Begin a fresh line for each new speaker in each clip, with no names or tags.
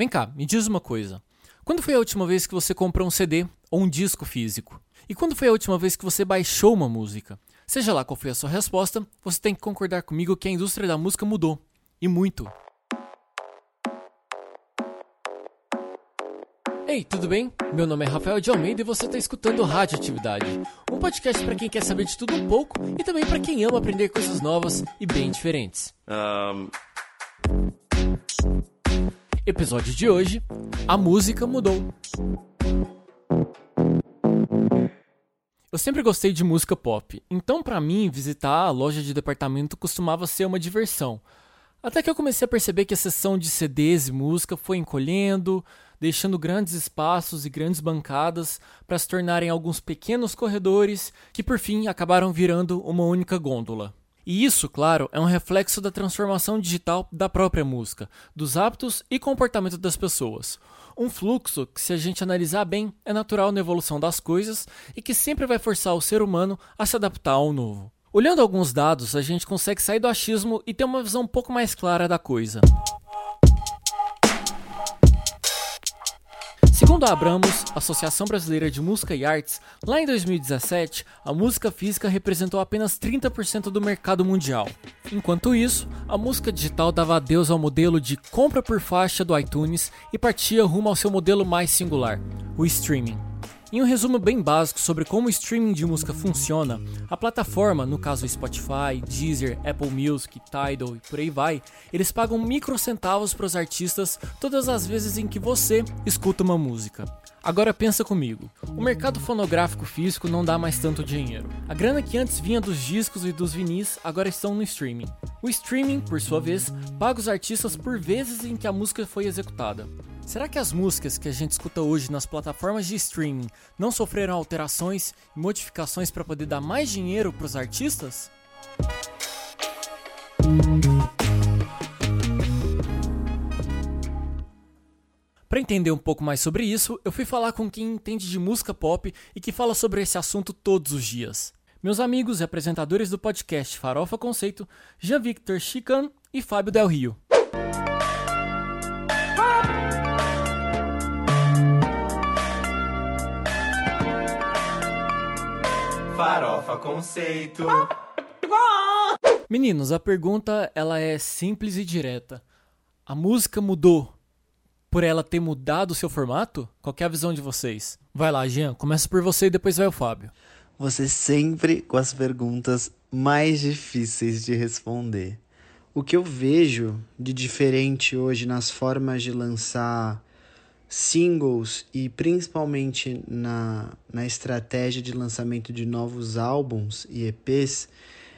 Vem cá, me diz uma coisa. Quando foi a última vez que você comprou um CD ou um disco físico? E quando foi a última vez que você baixou uma música? Seja lá qual foi a sua resposta, você tem que concordar comigo que a indústria da música mudou. E muito. Ei, tudo bem? Meu nome é Rafael de Almeida e você está escutando Radioatividade, um podcast para quem quer saber de tudo um pouco e também para quem ama aprender coisas novas e bem diferentes. Um... Episódio de hoje: A música mudou. Eu sempre gostei de música pop, então para mim visitar a loja de departamento costumava ser uma diversão. Até que eu comecei a perceber que a seção de CDs e música foi encolhendo, deixando grandes espaços e grandes bancadas para se tornarem alguns pequenos corredores que por fim acabaram virando uma única gôndola. E isso, claro, é um reflexo da transformação digital da própria música, dos hábitos e comportamento das pessoas. Um fluxo que, se a gente analisar bem, é natural na evolução das coisas e que sempre vai forçar o ser humano a se adaptar ao novo. Olhando alguns dados, a gente consegue sair do achismo e ter uma visão um pouco mais clara da coisa. Segundo a Abramos, Associação Brasileira de Música e Artes, lá em 2017, a música física representou apenas 30% do mercado mundial. Enquanto isso, a música digital dava adeus ao modelo de compra por faixa do iTunes e partia rumo ao seu modelo mais singular, o streaming. Em um resumo bem básico sobre como o streaming de música funciona, a plataforma, no caso Spotify, Deezer, Apple Music, Tidal e por aí vai, eles pagam microcentavos para os artistas todas as vezes em que você escuta uma música. Agora pensa comigo, o mercado fonográfico físico não dá mais tanto dinheiro. A grana que antes vinha dos discos e dos vinis agora estão no streaming. O streaming, por sua vez, paga os artistas por vezes em que a música foi executada. Será que as músicas que a gente escuta hoje nas plataformas de streaming não sofreram alterações e modificações para poder dar mais dinheiro para os artistas? Para entender um pouco mais sobre isso, eu fui falar com quem entende de música pop e que fala sobre esse assunto todos os dias. Meus amigos e apresentadores do podcast Farofa Conceito, Jean-Victor Chican e Fábio Del Rio. Farofa Conceito. Meninos, a pergunta ela é simples e direta. A música mudou por ela ter mudado o seu formato? Qual é a visão de vocês? Vai lá, Jean, começa por você e depois vai o Fábio.
Você sempre com as perguntas mais difíceis de responder. O que eu vejo de diferente hoje nas formas de lançar singles e principalmente na, na estratégia de lançamento de novos álbuns e EPs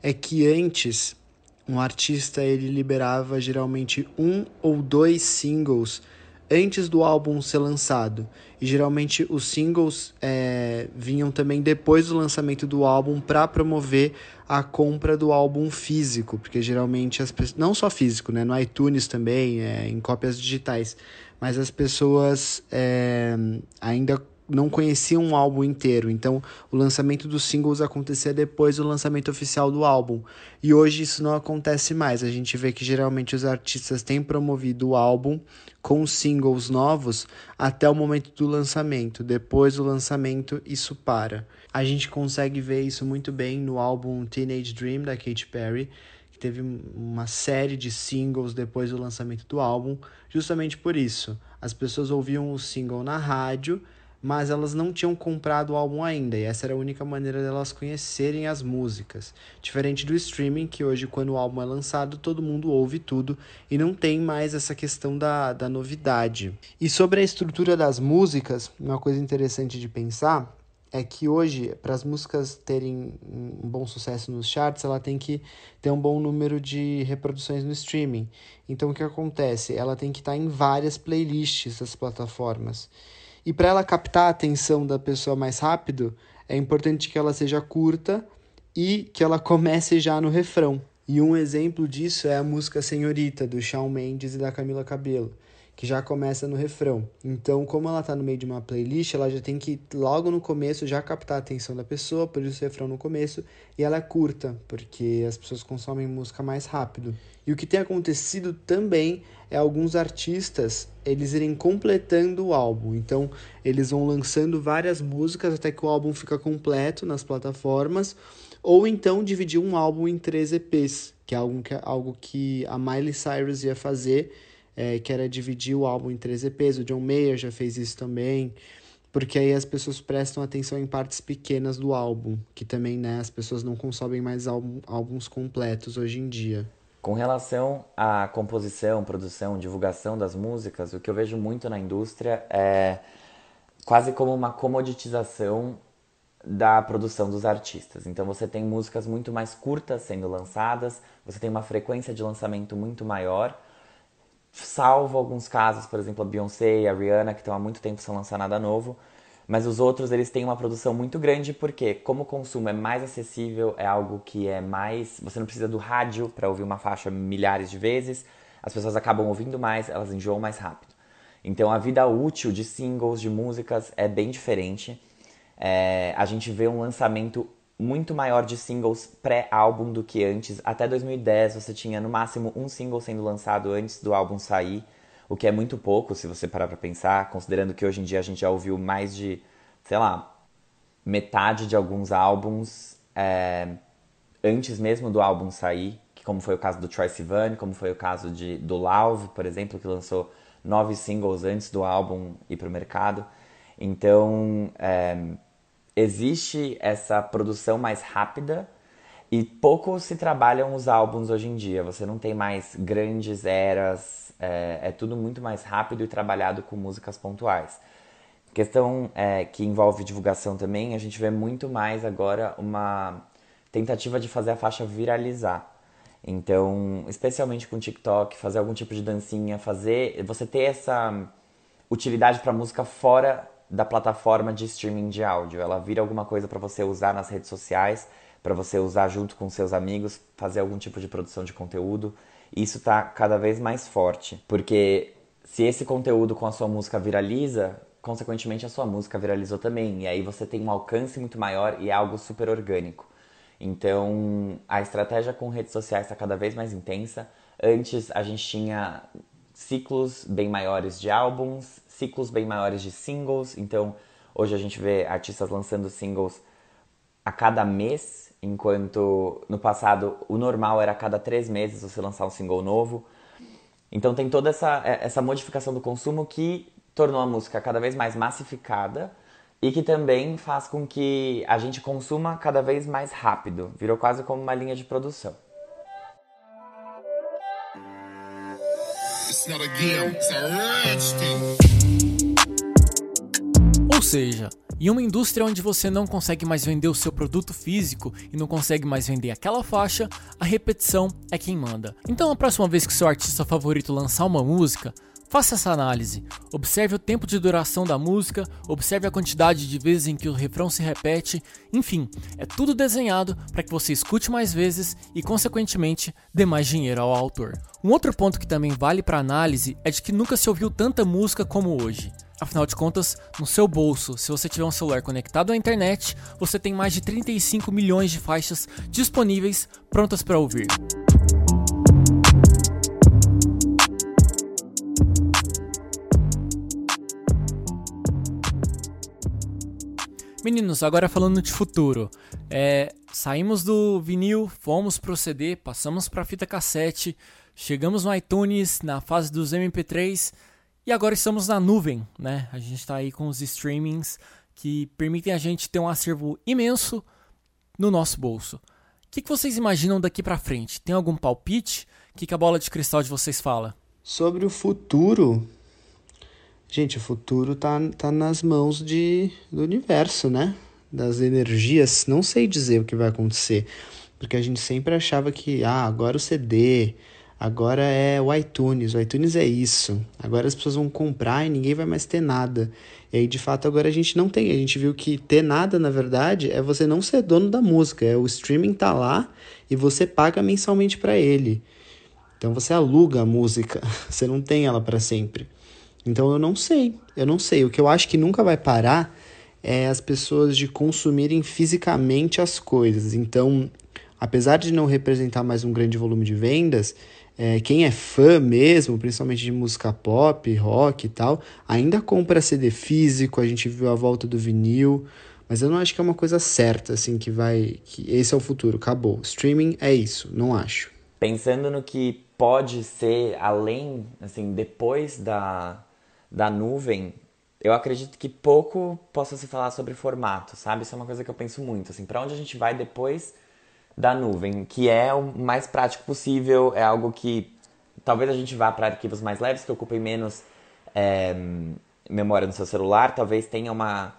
é que antes um artista ele liberava geralmente um ou dois singles antes do álbum ser lançado. E geralmente os singles é, vinham também depois do lançamento do álbum para promover a compra do álbum físico porque geralmente as não só físico né no iTunes também é, em cópias digitais mas as pessoas é, ainda não conheciam um álbum inteiro. Então, o lançamento dos singles acontecia depois do lançamento oficial do álbum. E hoje isso não acontece mais. A gente vê que geralmente os artistas têm promovido o álbum com singles novos até o momento do lançamento. Depois do lançamento, isso para. A gente consegue ver isso muito bem no álbum Teenage Dream da Katy Perry que teve uma série de singles depois do lançamento do álbum, justamente por isso. As pessoas ouviam o single na rádio, mas elas não tinham comprado o álbum ainda, e essa era a única maneira delas conhecerem as músicas. Diferente do streaming, que hoje, quando o álbum é lançado, todo mundo ouve tudo e não tem mais essa questão da, da novidade. E sobre a estrutura das músicas, uma coisa interessante de pensar é que hoje, para as músicas terem um bom sucesso nos charts, ela tem que ter um bom número de reproduções no streaming. Então, o que acontece? Ela tem que estar em várias playlists das plataformas. E para ela captar a atenção da pessoa mais rápido, é importante que ela seja curta e que ela comece já no refrão. E um exemplo disso é a música Senhorita, do Shawn Mendes e da Camila Cabello que já começa no refrão. Então, como ela está no meio de uma playlist, ela já tem que logo no começo já captar a atenção da pessoa, por isso o refrão no começo, e ela é curta, porque as pessoas consomem música mais rápido. E o que tem acontecido também é alguns artistas eles irem completando o álbum. Então, eles vão lançando várias músicas até que o álbum fica completo nas plataformas, ou então dividir um álbum em três EPs, que é algo que, algo que a Miley Cyrus ia fazer é, que era dividir o álbum em três EPs. O John Mayer já fez isso também, porque aí as pessoas prestam atenção em partes pequenas do álbum, que também né, as pessoas não consomem mais álbuns completos hoje em dia.
Com relação à composição, produção, divulgação das músicas, o que eu vejo muito na indústria é quase como uma comoditização da produção dos artistas. Então você tem músicas muito mais curtas sendo lançadas, você tem uma frequência de lançamento muito maior salvo alguns casos, por exemplo, a Beyoncé e a Rihanna, que estão há muito tempo sem lançar nada novo. Mas os outros, eles têm uma produção muito grande, porque como o consumo é mais acessível, é algo que é mais... Você não precisa do rádio para ouvir uma faixa milhares de vezes, as pessoas acabam ouvindo mais, elas enjoam mais rápido. Então a vida útil de singles, de músicas, é bem diferente. É, a gente vê um lançamento muito maior de singles pré-álbum do que antes. Até 2010 você tinha no máximo um single sendo lançado antes do álbum sair, o que é muito pouco se você parar para pensar, considerando que hoje em dia a gente já ouviu mais de, sei lá, metade de alguns álbuns é, antes mesmo do álbum sair, que como foi o caso do Troy Sivan, como foi o caso de, do Lauve, por exemplo, que lançou nove singles antes do álbum ir para o mercado. Então, é, existe essa produção mais rápida e pouco se trabalham os álbuns hoje em dia. Você não tem mais grandes eras, é, é tudo muito mais rápido e trabalhado com músicas pontuais. Questão é, que envolve divulgação também, a gente vê muito mais agora uma tentativa de fazer a faixa viralizar. Então, especialmente com TikTok, fazer algum tipo de dancinha, fazer, você ter essa utilidade para música fora da plataforma de streaming de áudio. Ela vira alguma coisa para você usar nas redes sociais, para você usar junto com seus amigos, fazer algum tipo de produção de conteúdo. Isso está cada vez mais forte, porque se esse conteúdo com a sua música viraliza, consequentemente a sua música viralizou também, e aí você tem um alcance muito maior e é algo super orgânico. Então, a estratégia com redes sociais está cada vez mais intensa. Antes a gente tinha ciclos bem maiores de álbuns, ciclos bem maiores de singles. Então, hoje a gente vê artistas lançando singles a cada mês, enquanto no passado o normal era a cada três meses você lançar um single novo. Então, tem toda essa, é, essa modificação do consumo que tornou a música cada vez mais massificada e que também faz com que a gente consuma cada vez mais rápido. Virou quase como uma linha de produção.
Ou seja, em uma indústria onde você não consegue mais vender o seu produto físico e não consegue mais vender aquela faixa, a repetição é quem manda. Então, a próxima vez que seu artista favorito lançar uma música, faça essa análise. Observe o tempo de duração da música, observe a quantidade de vezes em que o refrão se repete, enfim, é tudo desenhado para que você escute mais vezes e, consequentemente, dê mais dinheiro ao autor. Um outro ponto que também vale para análise é de que nunca se ouviu tanta música como hoje. Afinal de contas, no seu bolso, se você tiver um celular conectado à internet, você tem mais de 35 milhões de faixas disponíveis prontas para ouvir. Meninos, agora falando de futuro, é, saímos do vinil, fomos pro CD, passamos para fita cassete, chegamos no iTunes, na fase dos MP3 e agora estamos na nuvem, né? A gente está aí com os streamings que permitem a gente ter um acervo imenso no nosso bolso. O que, que vocês imaginam daqui para frente? Tem algum palpite? O que, que a bola de cristal de vocês fala?
Sobre o futuro, gente, o futuro tá, tá nas mãos de, do universo, né? Das energias. Não sei dizer o que vai acontecer, porque a gente sempre achava que, ah, agora o CD, Agora é o iTunes, o iTunes é isso. Agora as pessoas vão comprar e ninguém vai mais ter nada. E aí, de fato, agora a gente não tem. A gente viu que ter nada, na verdade, é você não ser dono da música. É o streaming tá lá e você paga mensalmente para ele. Então você aluga a música, você não tem ela para sempre. Então eu não sei, eu não sei. O que eu acho que nunca vai parar é as pessoas de consumirem fisicamente as coisas. Então, apesar de não representar mais um grande volume de vendas, é, quem é fã mesmo, principalmente de música pop, rock e tal, ainda compra CD físico, a gente viu a volta do vinil, mas eu não acho que é uma coisa certa, assim, que vai. que esse é o futuro, acabou. Streaming é isso, não acho.
Pensando no que pode ser além, assim, depois da, da nuvem, eu acredito que pouco possa se falar sobre formato, sabe? Isso é uma coisa que eu penso muito, assim, para onde a gente vai depois da nuvem, que é o mais prático possível, é algo que talvez a gente vá para arquivos mais leves, que ocupem menos é, memória no seu celular, talvez tenha uma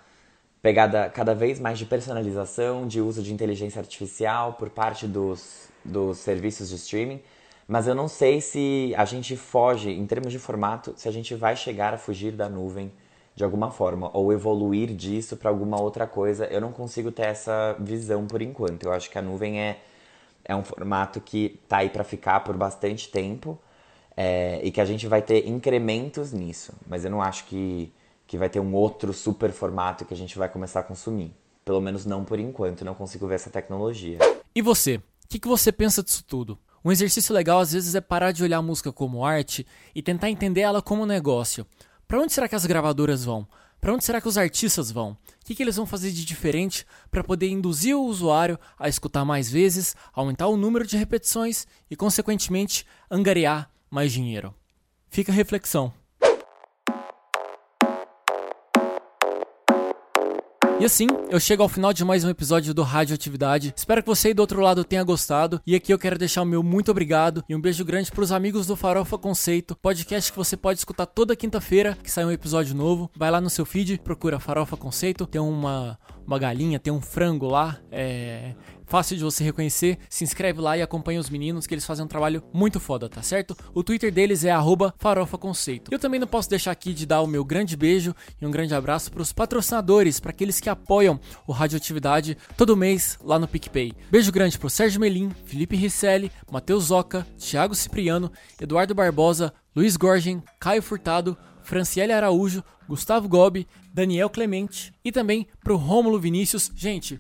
pegada cada vez mais de personalização, de uso de inteligência artificial por parte dos, dos serviços de streaming, mas eu não sei se a gente foge, em termos de formato, se a gente vai chegar a fugir da nuvem de alguma forma, ou evoluir disso para alguma outra coisa. Eu não consigo ter essa visão por enquanto. Eu acho que a nuvem é, é um formato que tá aí para ficar por bastante tempo é, e que a gente vai ter incrementos nisso. Mas eu não acho que, que vai ter um outro super formato que a gente vai começar a consumir. Pelo menos não por enquanto, não consigo ver essa tecnologia.
E você? O que, que você pensa disso tudo? Um exercício legal às vezes é parar de olhar a música como arte e tentar entender ela como negócio. Para onde será que as gravadoras vão? Para onde será que os artistas vão? O que, que eles vão fazer de diferente para poder induzir o usuário a escutar mais vezes, aumentar o número de repetições e, consequentemente, angariar mais dinheiro? Fica a reflexão. E assim, eu chego ao final de mais um episódio do Radioatividade. Espero que você aí do outro lado tenha gostado. E aqui eu quero deixar o meu muito obrigado e um beijo grande para os amigos do Farofa Conceito, podcast que você pode escutar toda quinta-feira, que sai um episódio novo. Vai lá no seu feed, procura Farofa Conceito, tem uma, uma galinha, tem um frango lá. É, fácil de você reconhecer. Se inscreve lá e acompanha os meninos que eles fazem um trabalho muito foda, tá certo? O Twitter deles é @farofaconceito. Eu também não posso deixar aqui de dar o meu grande beijo e um grande abraço para os patrocinadores, para aqueles que apoiam o Radioatividade todo mês lá no PicPay. Beijo grande pro Sérgio Melim, Felipe Risselli, Matheus Zoca, Thiago Cipriano, Eduardo Barbosa, Luiz Gorgen, Caio Furtado, Franciele Araújo, Gustavo Gobi, Daniel Clemente e também pro Rômulo Vinícius. Gente,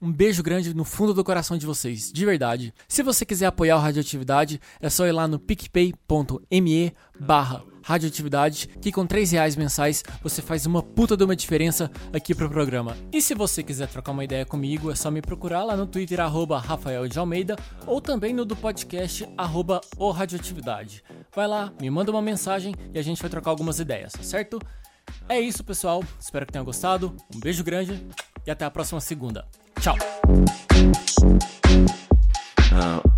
um beijo grande no fundo do coração de vocês, de verdade. Se você quiser apoiar o Radioatividade, é só ir lá no picpay.me barra radioatividade, que com 3 reais mensais você faz uma puta de uma diferença aqui pro programa. E se você quiser trocar uma ideia comigo, é só me procurar lá no Twitter, arroba Rafael de Almeida, ou também no do podcast, arroba o Radioatividade. Vai lá, me manda uma mensagem e a gente vai trocar algumas ideias, certo? É isso, pessoal. Espero que tenham gostado. Um beijo grande e até a próxima segunda. Tchau. Uh,